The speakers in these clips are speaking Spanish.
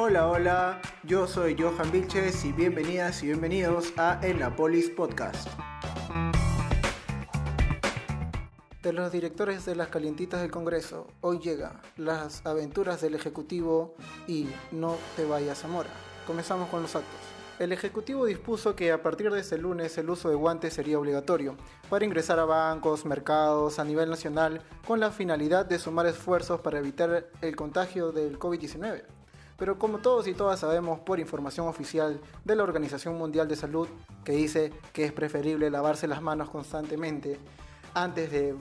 Hola, hola, yo soy Johan Vilches y bienvenidas y bienvenidos a En la Polis Podcast. De los directores de las calientitas del Congreso, hoy llega las aventuras del Ejecutivo y no te vayas a Mora. Comenzamos con los actos. El Ejecutivo dispuso que a partir de este lunes el uso de guantes sería obligatorio para ingresar a bancos, mercados a nivel nacional con la finalidad de sumar esfuerzos para evitar el contagio del COVID-19. Pero como todos y todas sabemos por información oficial de la Organización Mundial de Salud, que dice que es preferible lavarse las manos constantemente antes de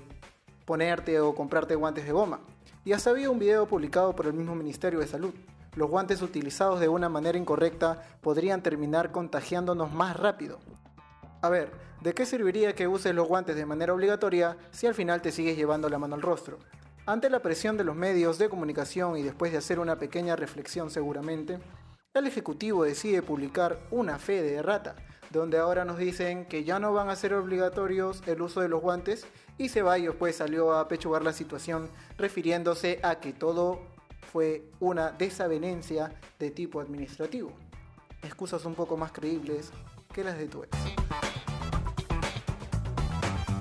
ponerte o comprarte guantes de goma. Y hasta había un video publicado por el mismo Ministerio de Salud. Los guantes utilizados de una manera incorrecta podrían terminar contagiándonos más rápido. A ver, ¿de qué serviría que uses los guantes de manera obligatoria si al final te sigues llevando la mano al rostro? Ante la presión de los medios de comunicación y después de hacer una pequeña reflexión seguramente, el Ejecutivo decide publicar una fe de errata, donde ahora nos dicen que ya no van a ser obligatorios el uso de los guantes y Ceballos pues salió a pechugar la situación refiriéndose a que todo fue una desavenencia de tipo administrativo. Excusas un poco más creíbles que las de tu ex.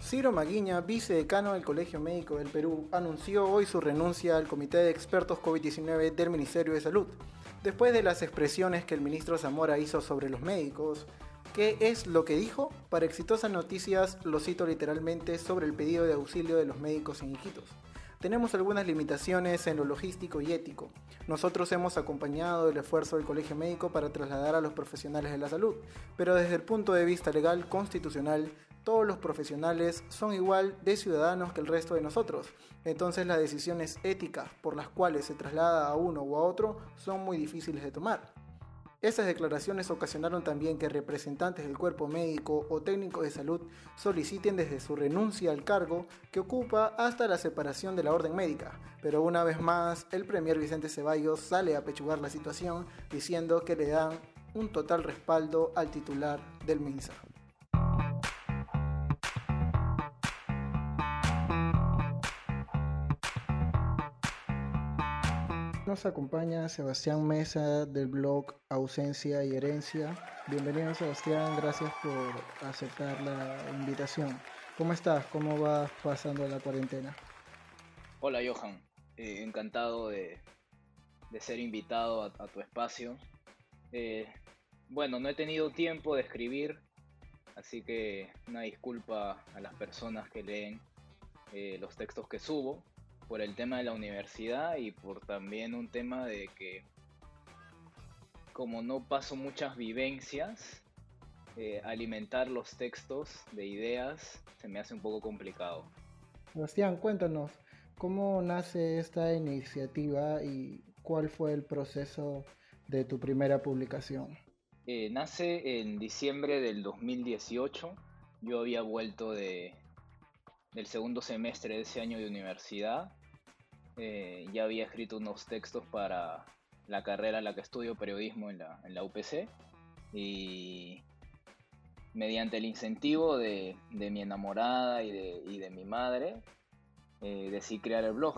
Ciro Maguiña, vicedecano del Colegio Médico del Perú, anunció hoy su renuncia al Comité de Expertos COVID-19 del Ministerio de Salud, después de las expresiones que el ministro Zamora hizo sobre los médicos. ¿Qué es lo que dijo? Para exitosas noticias, lo cito literalmente sobre el pedido de auxilio de los médicos en Iquitos tenemos algunas limitaciones en lo logístico y ético. Nosotros hemos acompañado el esfuerzo del Colegio Médico para trasladar a los profesionales de la salud, pero desde el punto de vista legal constitucional, todos los profesionales son igual de ciudadanos que el resto de nosotros. Entonces las decisiones éticas por las cuales se traslada a uno o a otro son muy difíciles de tomar. Estas declaraciones ocasionaron también que representantes del cuerpo médico o técnico de salud soliciten desde su renuncia al cargo que ocupa hasta la separación de la orden médica. Pero una vez más, el premier Vicente Ceballos sale a pechugar la situación diciendo que le dan un total respaldo al titular del MINSA. Nos acompaña Sebastián Mesa del blog Ausencia y Herencia. Bienvenido Sebastián, gracias por aceptar la invitación. ¿Cómo estás? ¿Cómo vas pasando la cuarentena? Hola Johan, eh, encantado de, ser invitado a, tu espacio. Eh, bueno, no he tenido tiempo de escribir, así que una disculpa a las personas que leen eh, los textos que subo por el tema de la universidad y por también un tema de que como no paso muchas vivencias, eh, alimentar los textos de ideas se me hace un poco complicado. Sebastián, cuéntanos, ¿cómo nace esta iniciativa y cuál fue el proceso de tu primera publicación? Eh, nace en diciembre del 2018. Yo había vuelto de, del segundo semestre de ese año de universidad eh, ya había escrito unos textos para la carrera en la que estudio periodismo en la, en la UPC y mediante el incentivo de, de mi enamorada y de, y de mi madre eh, decidí crear el blog.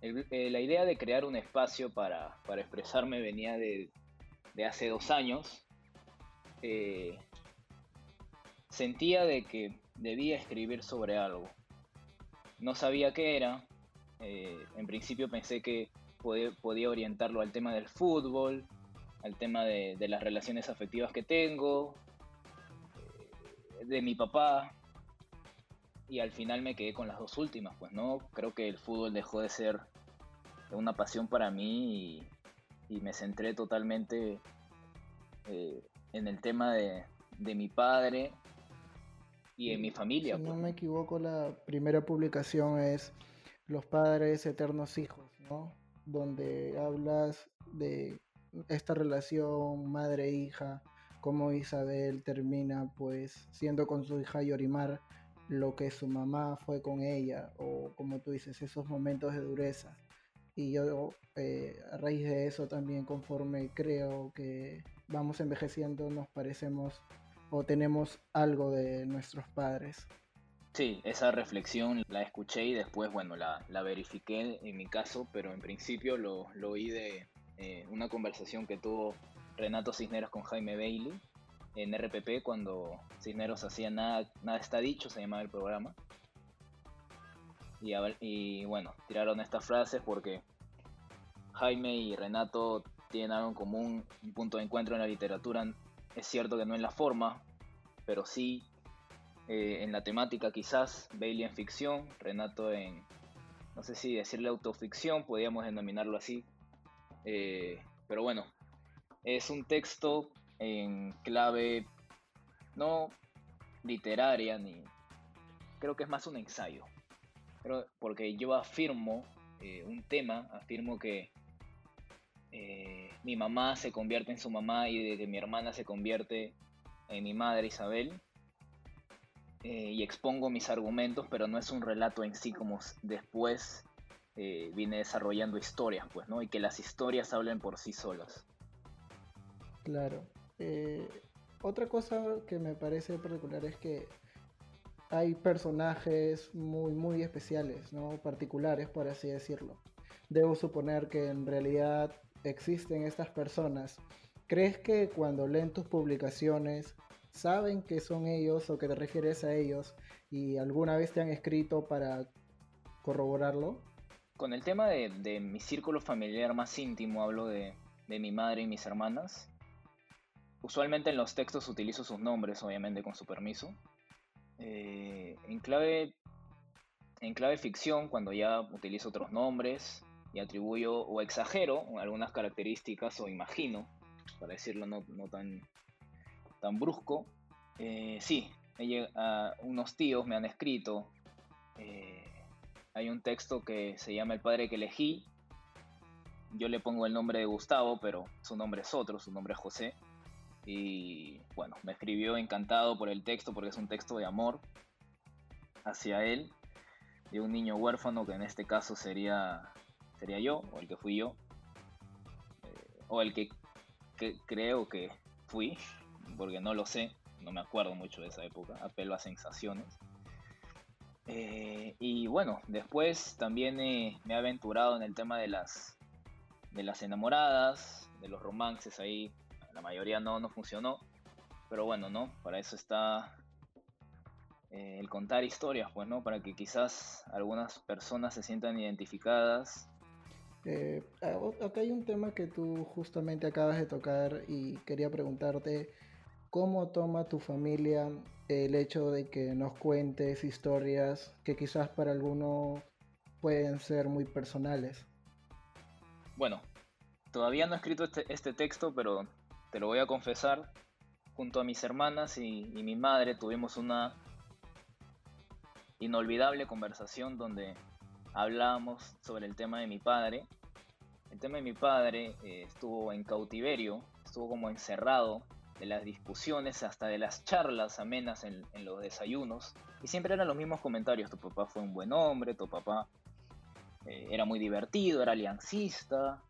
Eh, la idea de crear un espacio para, para expresarme venía de, de, hace dos años. sentía de que debía escribir sobre algo. No sabía qué era, eh, en principio pensé que podía, orientarlo al tema del fútbol, al tema de, las relaciones afectivas que tengo, eh, de mi papá, y al final me quedé con las dos últimas, pues no, creo que el fútbol dejó de ser una pasión para mí y, me centré totalmente eh, en el tema de, mi padre y en mi familia. Si no pues. me equivoco, la primera publicación es los padres eternos hijos, ¿no? Donde hablas de esta relación madre-hija, cómo Isabel termina pues siendo con su hija Yorimar lo que su mamá fue con ella, o como tú dices, esos momentos de dureza. Y yo eh, a raíz de eso también conforme creo que vamos envejeciendo nos parecemos o tenemos algo de nuestros padres. Sí, esa reflexión la escuché y después, bueno, la, verifiqué en mi caso, pero en principio lo, oí de, eh, una conversación que tuvo Renato Cisneros con Jaime Bailey en RPP cuando Cisneros hacía Nada, nada está dicho, se llamaba el programa. Y bueno, tiraron estas frases porque Jaime y Renato tienen algo en común, un punto de encuentro en la literatura. Es cierto que no en la forma, pero sí eh, en la temática quizás, Bailey en ficción, Renato en, no sé si decirle autoficción, podríamos denominarlo así. Eh, pero bueno, es un texto en clave no literaria ni creo que es más un ensayo pero porque yo afirmo eh, un tema afirmo que mi mamá se convierte en su mamá y de que mi hermana se convierte en mi madre Isabel eh, y expongo mis argumentos, pero no es un relato en sí como después eh, vine desarrollando historias, pues, ¿no? Y que las historias hablen por sí solas. Claro. Eh, otra cosa que me parece particular es que hay personajes muy, muy especiales, ¿no? Particulares, por así decirlo. Debo suponer que en realidad existen estas personas. ¿Crees que cuando leen tus publicaciones saben que son ellos o que te refieres a ellos y alguna vez te han escrito para corroborarlo? Con el tema de, mi círculo familiar más íntimo, hablo de, mi madre y mis hermanas. Usualmente en los textos utilizo sus nombres, obviamente con su permiso. Eh, en, clave, en clave ficción, cuando ya utilizo otros nombres y atribuyo o exagero algunas características o imagino, para decirlo no, no tan tan brusco. Eh, sí, unos tíos me han escrito. Eh, hay un texto que se llama El padre que elegí. Yo le pongo el nombre de Gustavo, pero su nombre es otro, su nombre es José. Y bueno, me escribió encantado por el texto, porque es un texto de amor hacia él, de un niño huérfano, que en este caso sería, sería yo, o el que fui yo, eh, o el que creo que fui, porque no lo sé, no me acuerdo mucho de esa época, apelo a sensaciones. Eh, y bueno, después también me he aventurado en el tema de las, de las enamoradas, de los romances ahí, la mayoría no, no funcionó, pero bueno, ¿no? Para eso está eh, el contar historias, pues, ¿no? Para que quizás algunas personas se sientan identificadas. Eh, acá hay un tema que tú justamente acabas de tocar y quería preguntarte ¿Cómo toma tu familia el hecho de que nos cuentes historias que quizás para algunos pueden ser muy personales? Bueno, todavía no he escrito este, este texto, pero te lo voy a confesar. Junto a mis hermanas y, mi madre tuvimos una inolvidable conversación donde hablábamos sobre el tema de mi padre. El tema de mi padre eh, estuvo en cautiverio, estuvo como encerrado de las discusiones hasta de las charlas amenas en, los desayunos. Y siempre eran los mismos comentarios. Tu papá fue un buen hombre, tu papá eh, era muy divertido, era aliancista,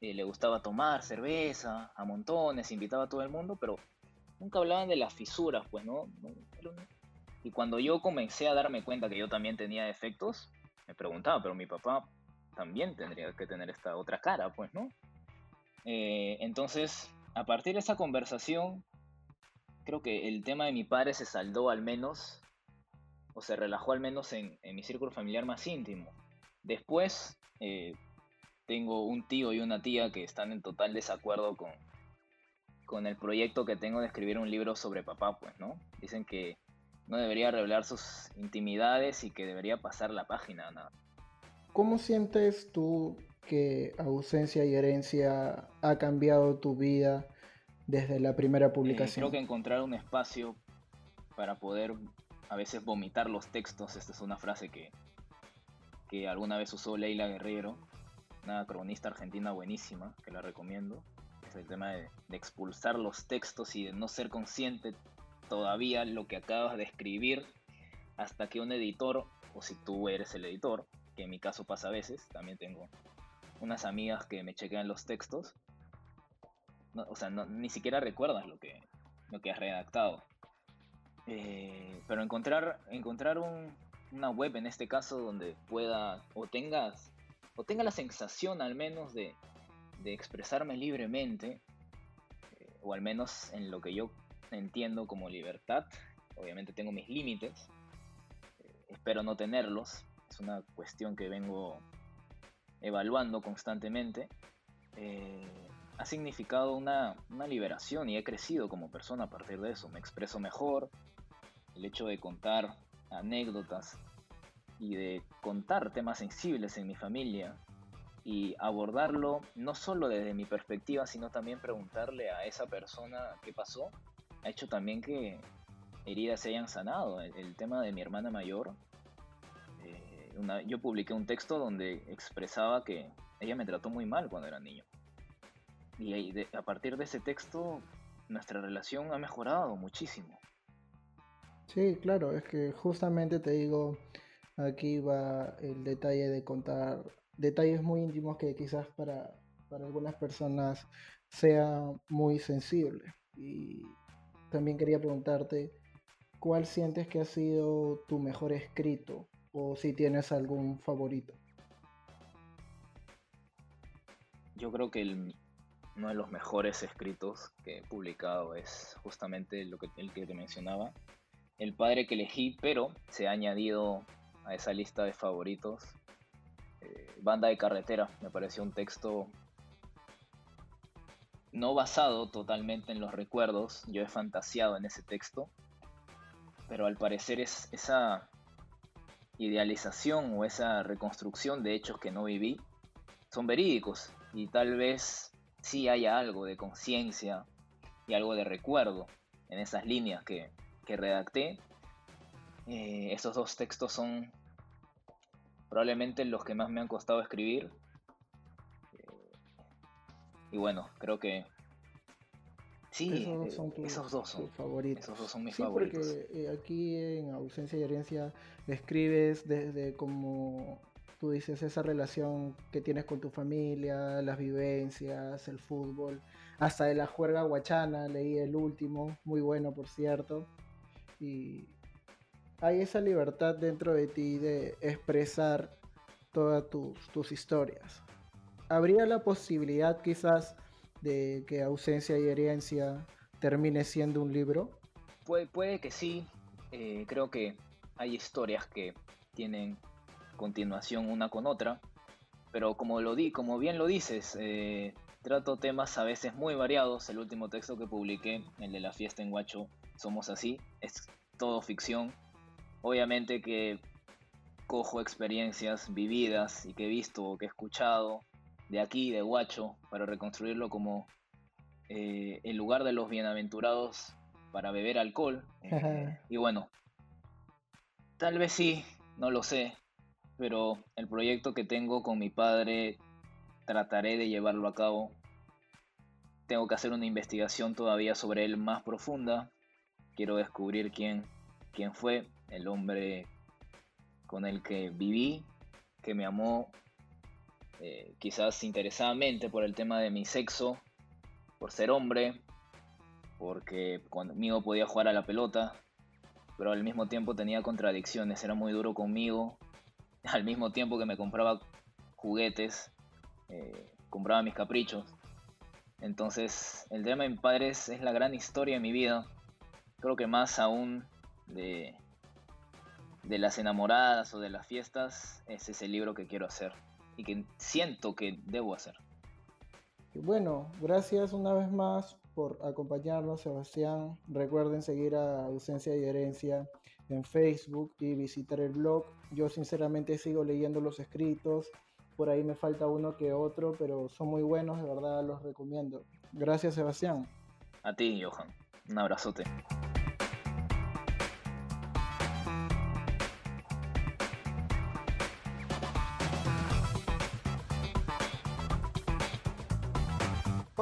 eh, le gustaba tomar cerveza a montones, invitaba a todo el mundo, pero nunca hablaban de las fisuras, pues, ¿no? Y cuando yo comencé a darme cuenta que yo también tenía defectos, me preguntaba, pero mi papá también tendría que tener esta otra cara, pues, ¿no? Eh, entonces a partir de esa conversación, creo que el tema de mi padre se saldó al menos, o se relajó al menos en, mi círculo familiar más íntimo. Después, eh, tengo un tío y una tía que están en total desacuerdo con, con el proyecto que tengo de escribir un libro sobre papá, pues, ¿no? Dicen que no debería revelar sus intimidades y que debería pasar la página, nada. ¿Cómo sientes tú que ausencia y herencia ha cambiado tu vida desde la primera publicación? creo que encontrar un espacio para poder a veces vomitar los textos, esta es una frase que, que alguna vez usó Leila Guerrero, una cronista argentina buenísima, que la recomiendo. Es el tema de, de expulsar los textos y de no ser consciente todavía lo que acabas de escribir hasta que un editor, o si tú eres el editor, que en mi caso pasa a veces, también tengo unas amigas que me chequean los textos, o sea, ni siquiera recuerdas lo que, lo que has redactado. Eh, pero encontrar, encontrar una web en este caso donde pueda o tengas o tenga la sensación al menos de, expresarme libremente, eh, o al menos en lo que yo entiendo como libertad. Obviamente tengo mis límites, eh, espero no tenerlos, es una cuestión que vengo evaluando constantemente. Eh, ha significado una, una liberación y he crecido como persona a partir de eso. Me expreso mejor, el hecho de contar anécdotas y de contar temas sensibles en mi familia y abordarlo no solo desde mi perspectiva, sino también preguntarle a esa persona qué pasó, ha hecho también que heridas se hayan sanado. El, tema de mi hermana mayor, eh, yo publiqué un texto donde expresaba que ella me trató muy mal cuando era niño. Y a partir de ese texto, nuestra relación ha mejorado muchísimo. Sí, claro, es que justamente te digo, aquí va el detalle de contar detalles muy íntimos que quizás para, algunas personas sea muy sensible. Y también quería preguntarte, ¿cuál sientes que ha sido tu mejor escrito? O si tienes algún favorito. Yo creo que uno de los mejores escritos que he publicado es justamente lo que, el que te mencionaba, El padre que elegí, pero se ha añadido a esa lista de favoritos eh, Banda de carretera. Me pareció un texto no basado totalmente en los recuerdos. Yo he fantaseado en ese texto. Pero al parecer es esa idealización o esa reconstrucción de hechos que no viví son verídicos y tal vez sí haya algo de conciencia y algo de recuerdo en esas líneas que, redacté. Eh, esos dos textos son probablemente los que más me han costado escribir. Eh, y bueno, creo que sí, esos dos son, favoritos. Esos dos son mis sí, favoritos. Porque eh, aquí en Ausencia y Herencia escribes desde como tú dices esa relación que tienes con tu familia, las vivencias, el fútbol, hasta de la juerga guachana, leí el último, muy bueno por cierto. Y hay esa libertad dentro de ti de expresar todas tus, historias. ¿Habría la posibilidad quizás de que ausencia y herencia termine siendo un libro? Puede, puede que sí. Eh, creo que hay historias que tienen continuación una con otra. Pero como, lo di, como bien lo dices, eh, trato temas a veces muy variados. El último texto que publiqué, el de la fiesta en Guacho, Somos así, es todo ficción Obviamente que cojo experiencias vividas y que he visto o que he escuchado de aquí, de Guacho, para reconstruirlo como eh, el lugar de los bienaventurados para beber alcohol. Eh, y bueno, tal vez sí, no lo sé, pero el proyecto que tengo con mi padre trataré de llevarlo a cabo. Tengo que hacer una investigación todavía sobre él más profunda. Quiero descubrir quién, quién fue, el hombre con el que viví, que me amó eh, quizás interesadamente por el tema de mi sexo, por ser hombre, porque conmigo podía jugar a la pelota, pero al mismo tiempo tenía contradicciones, era muy duro conmigo, al mismo tiempo que me compraba juguetes, eh, compraba mis caprichos. Entonces, el tema de padres es la gran historia de mi vida. Creo que más aún de, de las enamoradas o de las fiestas, ese es el libro que quiero hacer y que siento que debo hacer. Bueno, gracias una vez más por acompañarnos, Sebastián. Recuerden seguir a Ausencia y Herencia en Facebook y visitar el blog. Yo sinceramente sigo leyendo los escritos. Por ahí me falta uno que otro, pero son muy buenos, de verdad los recomiendo. Gracias, Sebastián. A ti, Johan. Un abrazote.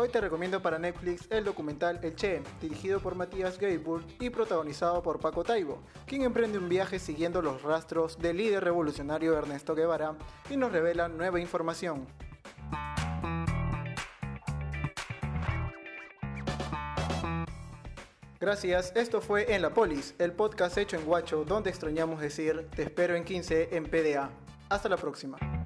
Hoy te recomiendo para Netflix el documental El Che, dirigido por Matías Gaiburg y protagonizado por Paco Taibo, quien emprende un viaje siguiendo los rastros del líder revolucionario Ernesto Guevara y nos revela nueva información. Gracias, esto fue En la Polis, el podcast hecho en Guacho donde extrañamos decir te espero en 15 en PDA. Hasta la próxima.